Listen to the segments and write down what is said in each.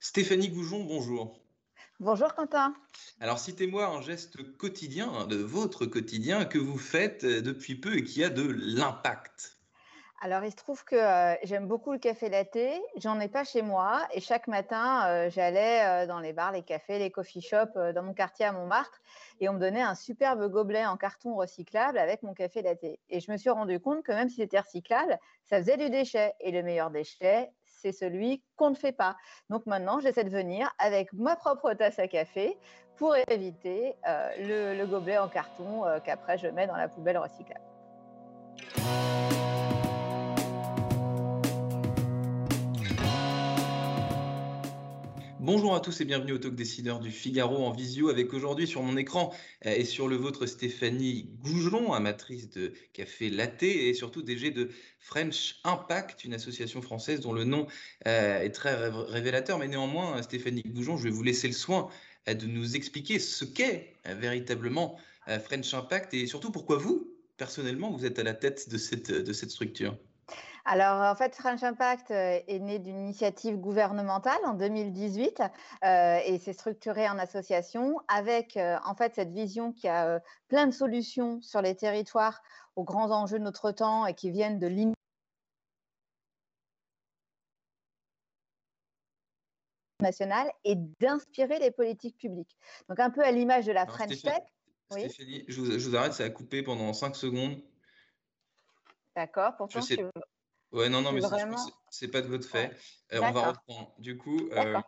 Stéphanie Goujon, bonjour. Bonjour Quentin. Alors citez-moi un geste quotidien, de votre quotidien, que vous faites depuis peu et qui a de l'impact. Alors, il se trouve que euh, j'aime beaucoup le café latte. J'en ai pas chez moi. Et chaque matin, euh, j'allais euh, dans les bars, les cafés, les coffee shops dans mon quartier à Montmartre. Et on me donnait un superbe gobelet en carton recyclable avec mon café latte. Et je me suis rendu compte que même si c'était recyclable, ça faisait du déchet. Et le meilleur déchet, c'est celui qu'on ne fait pas. Donc maintenant, j'essaie de venir avec ma propre tasse à café pour éviter le, le, gobelet en carton qu'après je mets dans la poubelle recyclable. Bonjour à tous et bienvenue au Talk Décideur du Figaro en visio avec aujourd'hui sur mon écran euh, et sur le vôtre Stéphanie Gougelon, amatrice de café latte et surtout DG de French Impact, une association française dont le nom euh, est très révélateur. Mais néanmoins, Stéphanie Goujon, je vais vous laisser le soin euh, de nous expliquer ce qu'est véritablement French Impact et surtout pourquoi vous, personnellement, vous êtes à la tête de cette structure. Alors, en fait, French Impact euh, est né d'une initiative gouvernementale en 2018 euh, et s'est structuré en association avec, euh, en fait, cette vision qui a plein de solutions sur les territoires aux grands enjeux de notre temps et qui viennent de l'innovation nationale et d'inspirer les politiques publiques. Donc, un peu à l'image de la French Tech. Stéphanie, je, vous, arrête, ça a coupé pendant 5 secondes. D'accord, pourtant, je, Ouais, non, non, mais c'est pas de votre fait. Euh, on va reprendre. Du coup, euh,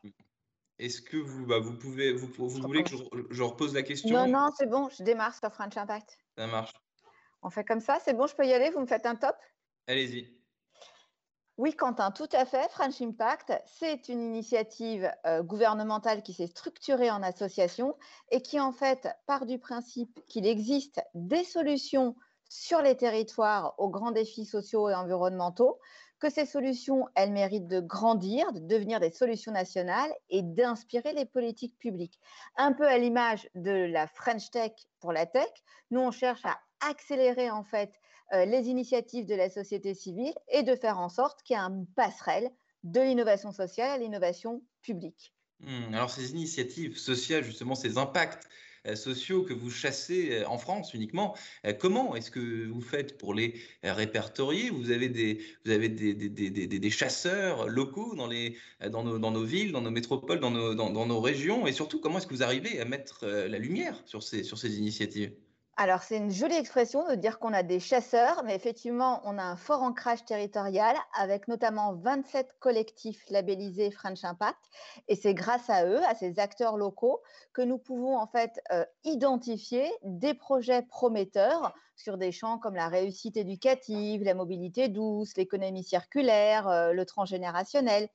est-ce que vous, bah, vous pouvez, vous, vous voulez que je, je, repose la question? Non, non, c'est bon, je démarre sur French Impact. Ça marche. On fait comme ça, c'est bon, je peux y aller, vous me faites un top? Allez-y. Oui, Quentin, tout à fait. French Impact, c'est une initiative euh, gouvernementale qui s'est structurée en association et qui, en fait, part du principe qu'il existe des solutions sur les territoires aux grands défis sociaux et environnementaux, que ces solutions, elles méritent de grandir, de devenir des solutions nationales et d'inspirer les politiques publiques. Un peu à l'image de la French Tech pour la tech, nous, on cherche à accélérer en fait euh, les initiatives de la société civile et de faire en sorte qu'il y ait un passerelle de l'innovation sociale à l'innovation publique. Hmm, alors ces initiatives sociales, justement, ces impacts sociaux que vous chassez euh, en France uniquement. Euh, comment est-ce que vous faites pour les répertorier? Vous avez des, vous avez des, des, des, des chasseurs locaux dans, les, dans, nos, dans nos villes, dans nos métropoles, dans nos, dans, dans nos régions? Et surtout, comment est-ce que vous arrivez à mettre la lumière sur ces, sur ces initiatives? Alors, c'est une jolie expression de dire qu'on a des chasseurs, mais effectivement, on a un fort ancrage territorial avec notamment 27 collectifs labellisés French Impact. Et c'est grâce à eux, à ces acteurs locaux, que nous pouvons en fait euh, identifier des projets prometteurs sur des champs comme la réussite éducative, la mobilité douce, l'économie circulaire, euh, le transgénérationnel.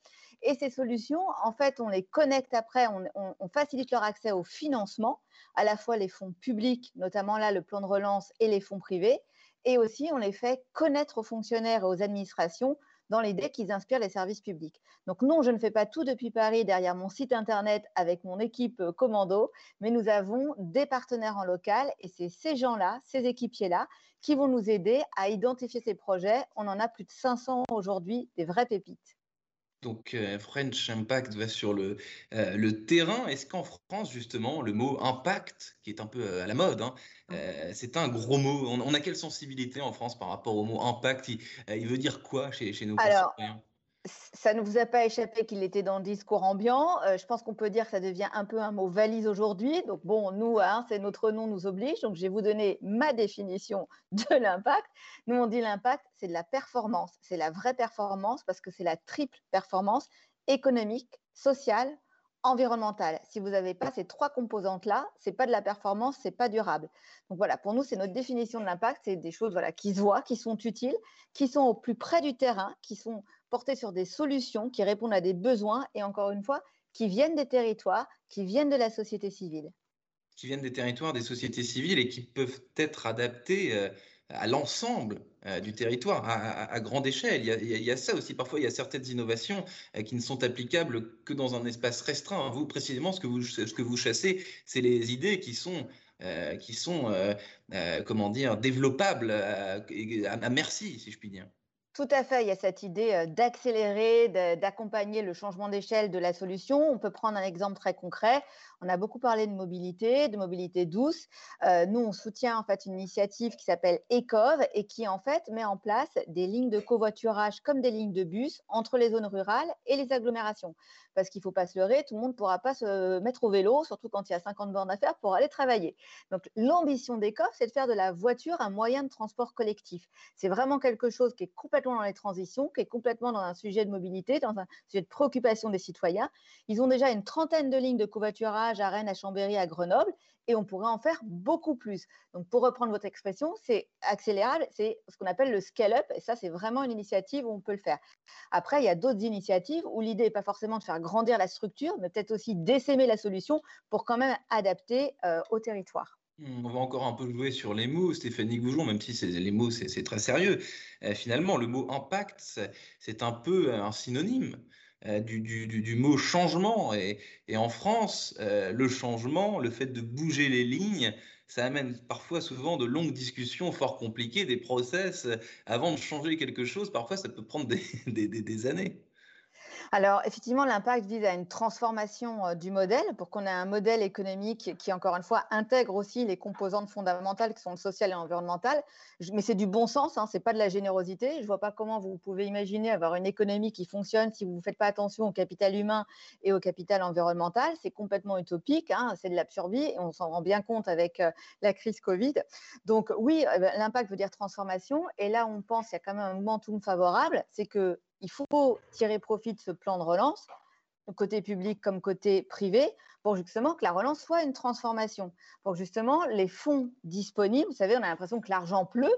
Et ces solutions, en fait, on les connecte après, on, facilite leur accès au financement, à la fois les fonds publics, notamment là le plan de relance et les fonds privés, et aussi on les fait connaître aux fonctionnaires et aux administrations dans l'idée qu'ils inspirent les services publics. Donc non, je ne fais pas tout depuis Paris derrière mon site internet avec mon équipe euh, commando, mais nous avons des partenaires en local et c'est ces gens-là, ces équipiers-là, qui vont nous aider à identifier ces projets. On en a plus de 500 aujourd'hui, des vraies pépites. Donc euh, French Impact va sur le, euh, le terrain. Est-ce qu'en France, justement, le mot impact, qui est un peu euh, à la mode, hein, c'est un gros mot. On, a quelle sensibilité en France par rapport au mot impact? Il, veut dire quoi chez, chez nos concitoyens? Ça ne vous a pas échappé qu'il était dans le discours ambiant. Euh, je pense qu'on peut dire que ça devient un peu un mot valise aujourd'hui. Donc bon, nous, hein, c'est notre nom nous oblige. Donc je vais vous donner ma définition de l'impact. Nous, on dit l'impact, c'est de la performance. C'est la vraie performance parce que c'est la triple performance économique, sociale, environnementale. Si vous n'avez pas ces trois composantes-là, c'est pas de la performance, c'est pas durable. Donc voilà, pour nous, c'est notre définition de l'impact. C'est des choses voilà, qui se voient, qui sont utiles, qui sont au plus près du terrain, qui sont porter sur des solutions qui répondent à des besoins et encore une fois, qui viennent des territoires, qui viennent de la société civile. Qui viennent des territoires, des sociétés civiles et qui peuvent être adaptés euh, à l'ensemble euh, du territoire, à, grande échelle. Il y, a, ça aussi. Parfois, il y a certaines innovations euh, qui ne sont applicables que dans un espace restreint. Vous, précisément, ce que vous, chassez, c'est les idées qui sont, qui sont comment dire, développables à merci, si je puis dire. Tout à fait, il y a cette idée d'accélérer, d'accompagner le changement d'échelle de la solution. On peut prendre un exemple très concret. On a beaucoup parlé de mobilité, de mobilité douce. nous, on soutient en fait une initiative qui s'appelle ECOV et qui en fait met en place des lignes de covoiturage comme des lignes de bus entre les zones rurales et les agglomérations. Parce qu'il ne faut pas se leurrer, tout le monde ne pourra pas se mettre au vélo, surtout quand il y a 50 bornes à faire pour aller travailler. Donc l'ambition d'ECOV, c'est de faire de la voiture un moyen de transport collectif. C'est vraiment quelque chose qui est complètement dans les transitions, qui est complètement dans un sujet de mobilité, dans un sujet de préoccupation des citoyens. Ils ont déjà une trentaine de lignes de covoiturage à Rennes, à Chambéry, à Grenoble, et on pourrait en faire beaucoup plus. Donc, pour reprendre votre expression, c'est accélérable, c'est ce qu'on appelle le scale-up, et ça, c'est vraiment une initiative où on peut le faire. Après, il y a d'autres initiatives où l'idée n'est pas forcément de faire grandir la structure, mais peut-être aussi d'essaimer la solution pour quand même adapter euh, au territoire. On va encore un peu jouer sur les mots, Stéphanie Goujon, même si les mots, c'est très sérieux. Euh, finalement, le mot impact, c'est un peu un synonyme euh, du, mot changement. Et, en France, euh, le changement, le fait de bouger les lignes, ça amène parfois souvent de longues discussions fort compliquées, des process. Avant de changer quelque chose, parfois, ça peut prendre des années. Alors, effectivement, l'impact vise à une transformation euh, du modèle pour qu'on ait un modèle économique qui, encore une fois, intègre aussi les composantes fondamentales qui sont le social et l'environnemental. Mais c'est du bon sens, hein, ce n'est pas de la générosité. Je ne vois pas comment vous pouvez imaginer avoir une économie qui fonctionne si vous ne faites pas attention au capital humain et au capital environnemental. C'est complètement utopique, hein, c'est de l'absurdie et on s'en rend bien compte avec euh, la crise Covid. Donc, oui, euh, l'impact veut dire transformation. Et là, on pense qu'il y a quand même un momentum favorable, c'est que il faut tirer profit de ce plan de relance, côté public comme côté privé, pour justement que la relance soit une transformation, pour justement les fonds disponibles, vous savez, on a l'impression que l'argent pleut,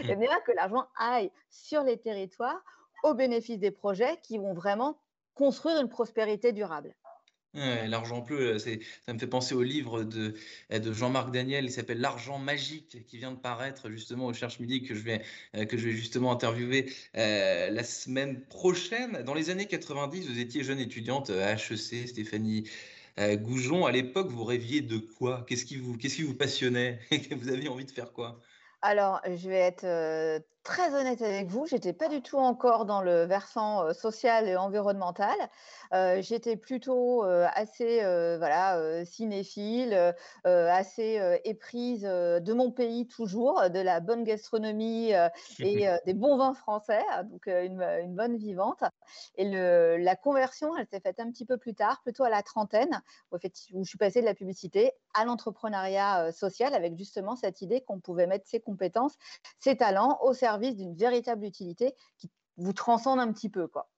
et mmh. bien que l'argent aille sur les territoires au bénéfice des projets qui vont vraiment construire une prospérité durable. L'argent pleut, ça me fait penser au livre de, de Jean-Marc Daniel, il s'appelle L'argent magique, qui vient de paraître justement au Cherche Midi, que je vais, que je vais justement interviewer la semaine prochaine. Dans les années 90, vous étiez jeune étudiante à HEC, Stéphanie Goujon. À l'époque, vous rêviez de quoi? Qu'est-ce qui, vous, qui vous passionnait? Vous aviez envie de faire quoi? Alors, je vais être très honnête avec vous, j'étais pas du tout encore dans le versant social et environnemental. j'étais plutôt assez voilà cinéphile, assez éprise de mon pays toujours, de la bonne gastronomie et des bons vins français, hein, donc une, bonne vivante. Et le, la conversion, elle s'est faite un petit peu plus tard, plutôt à la trentaine, où, où je suis passée de la publicité à l'entrepreneuriat social avec justement cette idée qu'on pouvait mettre ses compétences, ses talents au service d'une véritable utilité qui vous transcende un petit peu. Quoi.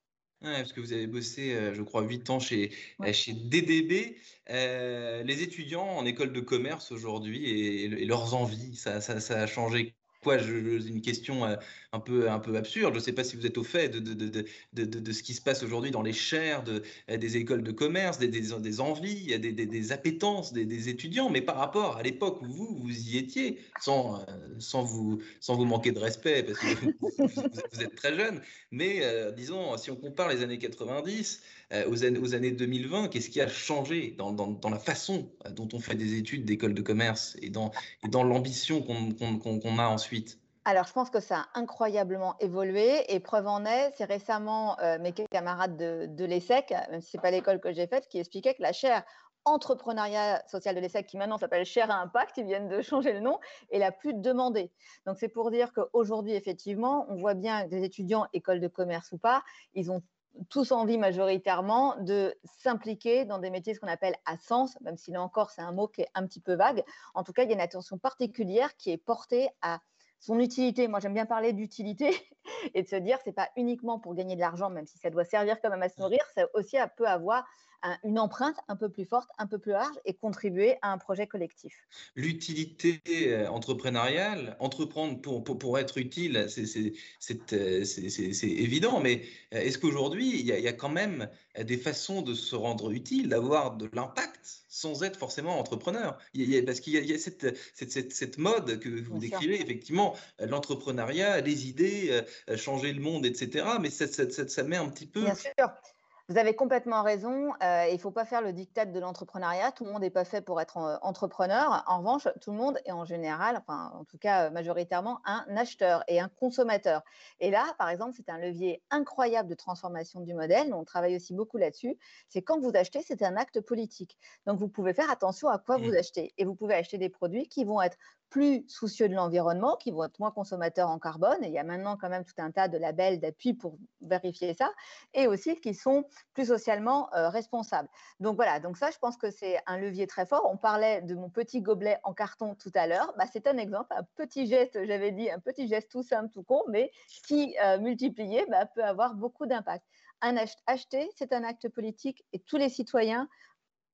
parce que vous avez bossé, euh, je crois, 8 ans chez, euh, chez DDB. Euh, les étudiants en école de commerce aujourd'hui et, leurs envies, ça, ça, ça, a changé quoi je, Une question euh, un peu, un peu absurde. Je ne sais pas si vous êtes au fait de, de, de, de ce qui se passe aujourd'hui dans les chaires euh, des écoles de commerce, des, des, des envies, des, des, appétences des, étudiants, mais par rapport à l'époque où vous, vous y étiez, sans, euh, sans, vous, sans vous manquer de respect, parce que vous, êtes très jeune, mais disons, si on compare les années 90 aux, années, aux années 2020, qu'est-ce qui a changé dans, dans, dans, la façon dont on fait des études d'école de commerce et dans, et dans l'ambition qu'on a ensuite alors, je pense que ça a incroyablement évolué et preuve en est, c'est récemment euh, mes camarades de, l'ESSEC, même si ce n'est pas l'école que j'ai faite, qui expliquaient que la chaire entrepreneuriat social de l'ESSEC, qui maintenant s'appelle chaire à impact, ils viennent de changer le nom, est la plus demandée. Donc, c'est pour dire qu'aujourd'hui, effectivement, on voit bien que des étudiants, école de commerce ou pas, ils ont tous envie majoritairement de s'impliquer dans des métiers ce qu'on appelle à sens, même si là encore c'est un mot qui est un petit peu vague. En tout cas, il y a une attention particulière qui est portée à son utilité. Moi, j'aime bien parler d'utilité et de se dire, c'est pas uniquement pour gagner de l'argent, même si ça doit servir quand même à se nourrir, ça aussi peut avoir une empreinte un peu plus forte, un peu plus large et contribuer à un projet collectif. L'utilité euh, entrepreneuriale, entreprendre pour, pour, être utile, euh, c'est évident, mais euh, est-ce qu'aujourd'hui, il, y, a quand même des façons de se rendre utile, d'avoir de l'impact? Sans être forcément entrepreneur il y a, Parce qu'il y a, cette, cette, cette, mode que vous décrivez, effectivement, l'entrepreneuriat, les idées, changer le monde, etc. Mais ça, ça, ça, met un petit peu... Bien sûr Vous avez complètement raison. Euh, il ne faut pas faire le diktat de l'entrepreneuriat. Tout le monde n'est pas fait pour être euh, entrepreneur. En revanche, tout le monde est en général, enfin, en tout cas majoritairement, un acheteur et un consommateur. Et là, par exemple, c'est un levier incroyable de transformation du modèle. On travaille aussi beaucoup là-dessus. C'est quand vous achetez, c'est un acte politique. Donc, vous pouvez faire attention à quoi vous mmh. achetez. Et vous pouvez acheter des produits qui vont être plus soucieux de l'environnement, qui vont être moins consommateurs en carbone. Et il y a maintenant quand même tout un tas de labels d'appui pour vérifier ça, et aussi qui sont plus socialement euh, responsables. Donc voilà, donc ça, je pense que c'est un levier très fort. On parlait de mon petit gobelet en carton tout à l'heure. Bah, c'est un exemple, un petit geste, j'avais dit, un petit geste tout simple, tout con, mais qui, euh, multiplié, bah, peut avoir beaucoup d'impact. Un acheter, c'est un acte politique et tous les citoyens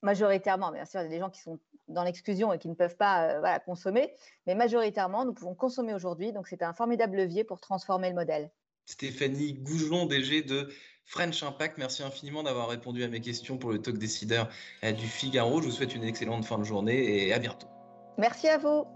majoritairement, bien sûr, il y a des gens qui sont dans l'exclusion et qui ne peuvent pas euh, consommer, mais majoritairement, nous pouvons consommer aujourd'hui. Donc, c'est un formidable levier pour transformer le modèle. Stéphanie Goujon, DG de French Impact, merci infiniment d'avoir répondu à mes questions pour le talk décideur euh, du Figaro. Je vous souhaite une excellente fin de journée et à bientôt. Merci à vous.